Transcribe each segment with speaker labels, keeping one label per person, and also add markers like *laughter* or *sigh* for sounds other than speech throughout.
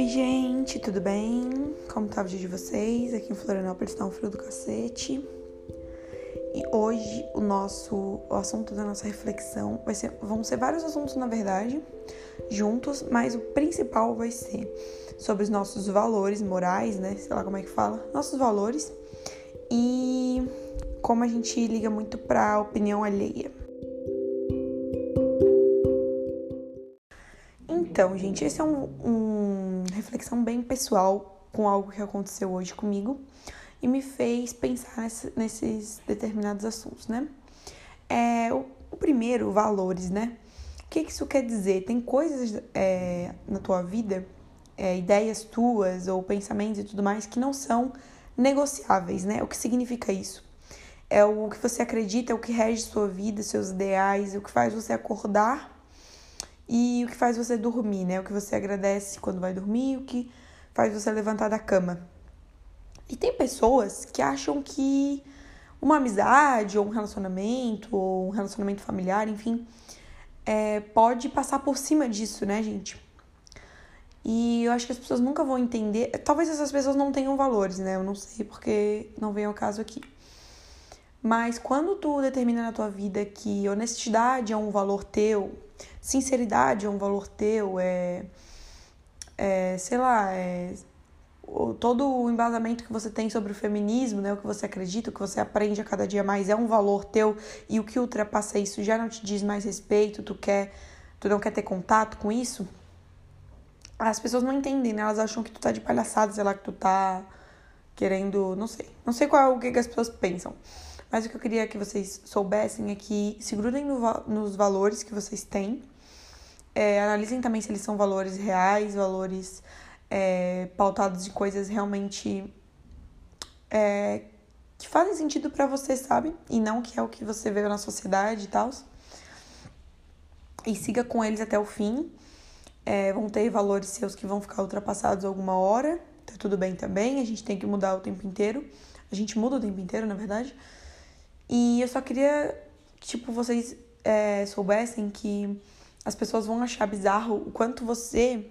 Speaker 1: Oi, gente, tudo bem? Como tá o dia de vocês? Aqui em Florianópolis tá um frio do cacete. E hoje o nosso o assunto da nossa reflexão vai ser, vão ser vários assuntos na verdade, juntos, mas o principal vai ser sobre os nossos valores morais, né? Sei lá como é que fala, nossos valores e como a gente liga muito para opinião alheia. Então, gente, esse é um, um reflexão bem pessoal com algo que aconteceu hoje comigo e me fez pensar nesse, nesses determinados assuntos, né? É, o, o, primeiro, valores, né? O que, isso quer dizer? Tem coisas é, na tua vida, é, ideias tuas ou pensamentos e tudo mais que não são negociáveis, né? O que significa isso? É o que você acredita, é o que rege sua vida, seus ideais, o que faz você acordar e o que faz você dormir, né? O que você agradece quando vai dormir, o que faz você levantar da cama. E tem pessoas que acham que uma amizade, ou um relacionamento, ou um relacionamento familiar, enfim, é, pode passar por cima disso, né, gente? E eu acho que as pessoas nunca vão entender. Talvez essas pessoas não tenham valores, né? Eu não sei porque não vem ao caso aqui. Mas quando tu determina na tua vida que honestidade é um valor teu, sinceridade é um valor teu, é, é sei lá, é todo o embasamento que você tem sobre o feminismo, né, o que você acredita, o que você aprende a cada dia mais é um valor teu e o que ultrapassa isso já não te diz mais respeito, tu quer, tu não quer ter contato com isso. As pessoas não entendem, né? Elas acham que tu tá de palhaçada, sei lá, que tu tá querendo, não sei. Não sei qual é o que, que as pessoas pensam. Mas o que eu queria que vocês soubessem é que se grudem no, nos valores que vocês têm. É, analisem também se eles são valores reais, valores é, pautados em coisas realmente é, que fazem sentido para você, sabe? E não que é o que você vê na sociedade e tal. E siga com eles até o fim. É, vão ter valores seus que vão ficar ultrapassados alguma hora. Tá tudo bem também. A gente tem que mudar o tempo inteiro. A gente muda o tempo inteiro, na verdade. E eu só queria que, tipo, vocês é, soubessem que as pessoas vão achar bizarro o quanto você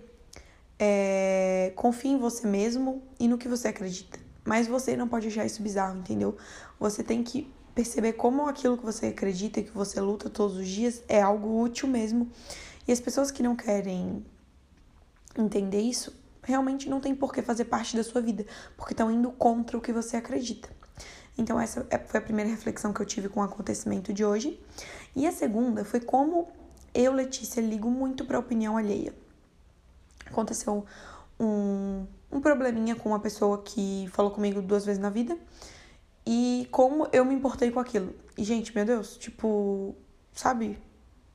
Speaker 1: é, confia em você mesmo e no que você acredita. Mas você não pode achar isso bizarro, entendeu? Você tem que perceber como aquilo que você acredita e que você luta todos os dias é algo útil mesmo. E as pessoas que não querem entender isso realmente não tem por que fazer parte da sua vida, porque estão indo contra o que você acredita. Então, essa é, foi a primeira reflexão que eu tive com o acontecimento de hoje. E a segunda foi como eu, Letícia, ligo muito para a opinião alheia. Aconteceu um, um probleminha com uma pessoa que falou comigo duas vezes na vida e como eu me importei com aquilo. E, gente, meu Deus, tipo, sabe?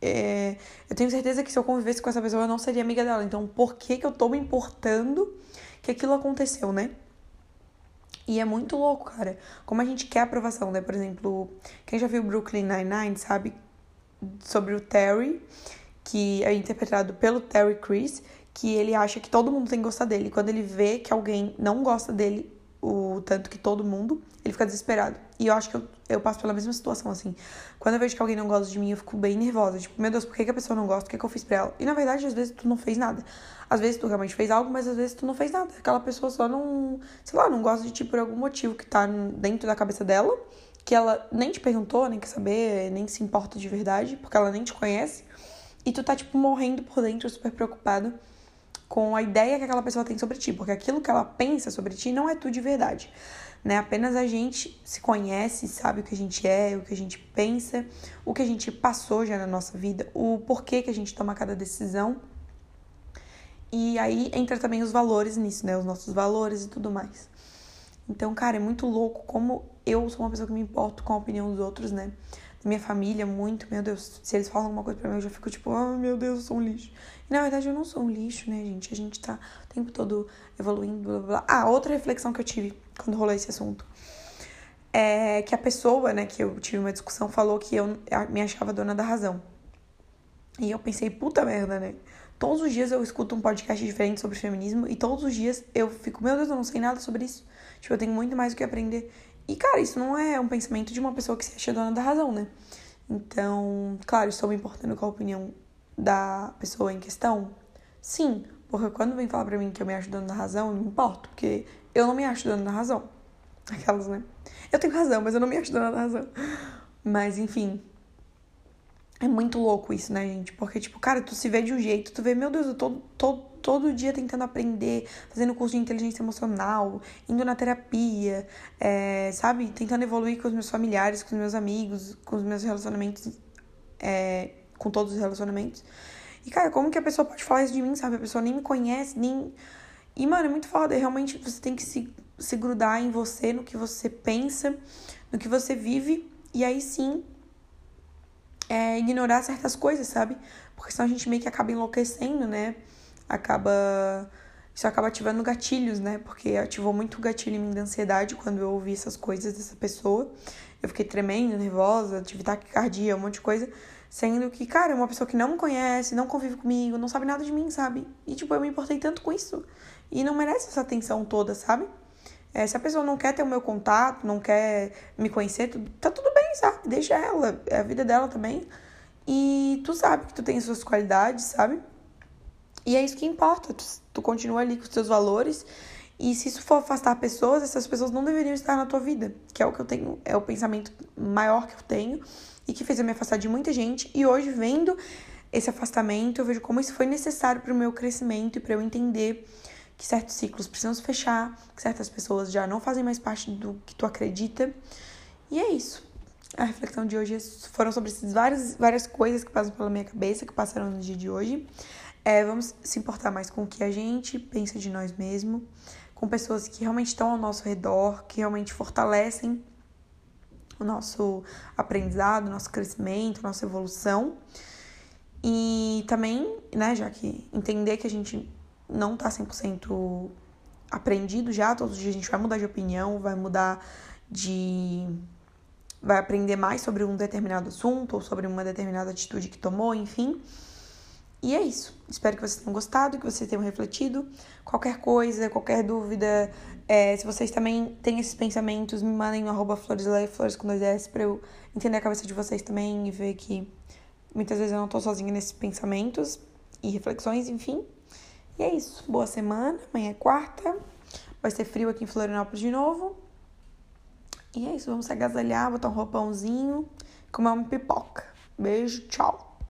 Speaker 1: É, eu tenho certeza que se eu convivesse com essa pessoa eu não seria amiga dela. Então, por que, que eu tô me importando que aquilo aconteceu, né? E é muito louco, cara. Como a gente quer aprovação, né? Por exemplo, quem já viu Brooklyn Nine-Nine sabe sobre o Terry, que é interpretado pelo Terry Crews, que ele acha que todo mundo tem que gostar dele. Quando ele vê que alguém não gosta dele, o tanto que todo mundo, ele fica desesperado. E eu acho que eu, eu passo pela mesma situação, assim. Quando eu vejo que alguém não gosta de mim, eu fico bem nervosa. Tipo, meu Deus, por que, que a pessoa não gosta? O que, que eu fiz pra ela? E na verdade, às vezes tu não fez nada. Às vezes tu realmente fez algo, mas às vezes tu não fez nada. Aquela pessoa só não, sei lá, não gosta de ti por algum motivo que tá dentro da cabeça dela, que ela nem te perguntou, nem quer saber, nem se importa de verdade, porque ela nem te conhece. E tu tá, tipo, morrendo por dentro, super preocupado com a ideia que aquela pessoa tem sobre ti, porque aquilo que ela pensa sobre ti não é tu de verdade, né? Apenas a gente se conhece, sabe o que a gente é, o que a gente pensa, o que a gente passou já na nossa vida, o porquê que a gente toma cada decisão. E aí entra também os valores nisso, né? Os nossos valores e tudo mais. Então, cara, é muito louco como eu sou uma pessoa que me importo com a opinião dos outros, né? Minha família muito, meu Deus, se eles falam alguma coisa pra mim, eu já fico tipo, ah, oh, meu Deus, eu sou um lixo. E na verdade eu não sou um lixo, né, gente? A gente tá o tempo todo evoluindo, blá blá blá. Ah, outra reflexão que eu tive quando rolou esse assunto é que a pessoa, né, que eu tive uma discussão, falou que eu me achava dona da razão. E eu pensei, puta merda, né? Todos os dias eu escuto um podcast diferente sobre feminismo e todos os dias eu fico, meu Deus, eu não sei nada sobre isso. Tipo, eu tenho muito mais o que aprender. E, cara, isso não é um pensamento de uma pessoa que se acha dona da razão, né? Então, claro, estou me importando com a opinião da pessoa em questão? Sim, Porque quando vem falar pra mim que eu me acho dona da razão, eu me importo, porque eu não me acho dona da razão. *laughs* Aquelas, né? Eu tenho razão, mas eu não me acho dona da razão. Mas, enfim. É muito louco isso, né, gente? Porque, tipo, cara, tu se vê de um jeito, tu vê, meu Deus, eu tô todo, todo dia tentando aprender, fazendo curso de inteligência emocional, indo na terapia, é, sabe? Tentando evoluir com os meus familiares, com os meus amigos, com os meus relacionamentos, é, com todos os relacionamentos. E, cara, como que a pessoa pode falar isso de mim, sabe? A pessoa nem me conhece, nem. E, mano, é muito foda. Realmente você tem que se, se grudar em você, no que você pensa, no que você vive, e aí sim é, ignorar certas coisas, sabe? Porque senão a gente meio que acaba enlouquecendo, né? Acaba. Isso acaba ativando gatilhos, né? Porque ativou muito o gatilho em mim da ansiedade quando eu ouvi essas coisas dessa pessoa. Eu fiquei tremendo, nervosa, tive taquicardia, um monte de coisa. Sendo que, cara, é uma pessoa que não me conhece, não convive comigo, não sabe nada de mim, sabe? E, tipo, eu me importei tanto com isso. E não merece essa atenção toda, sabe? É, se a pessoa não quer ter o meu contato, não quer me conhecer, tá tudo bem, sabe? Deixa ela, é a vida dela também. E tu sabe que tu tem suas qualidades, sabe? E é isso que importa. Tu, tu continua ali com os teus valores. E se isso for afastar pessoas, essas pessoas não deveriam estar na tua vida. Que é o que eu tenho, é o pensamento maior que eu tenho e que fez eu me afastar de muita gente. E hoje, vendo esse afastamento, eu vejo como isso foi necessário para o meu crescimento e para eu entender que certos ciclos precisam se fechar, que certas pessoas já não fazem mais parte do que tu acredita. E é isso. A reflexão de hoje foram sobre essas várias, várias coisas que passam pela minha cabeça, que passaram no dia de hoje. É, vamos se importar mais com o que a gente pensa de nós mesmos, com pessoas que realmente estão ao nosso redor, que realmente fortalecem o nosso aprendizado, o nosso crescimento, nossa evolução. E também, né, já que entender que a gente não tá 100% aprendido já, todos os dias a gente vai mudar de opinião, vai mudar de. vai aprender mais sobre um determinado assunto ou sobre uma determinada atitude que tomou, enfim. E é isso. Espero que vocês tenham gostado, que vocês tenham refletido. Qualquer coisa, qualquer dúvida, é, se vocês também têm esses pensamentos, me mandem no arroba floresleia, flores com dois S, pra eu entender a cabeça de vocês também e ver que muitas vezes eu não tô sozinha nesses pensamentos e reflexões, enfim. E é isso. Boa semana. Amanhã é quarta. Vai ser frio aqui em Florianópolis de novo. E é isso. Vamos se agasalhar, botar um roupãozinho, comer uma pipoca. Beijo, tchau.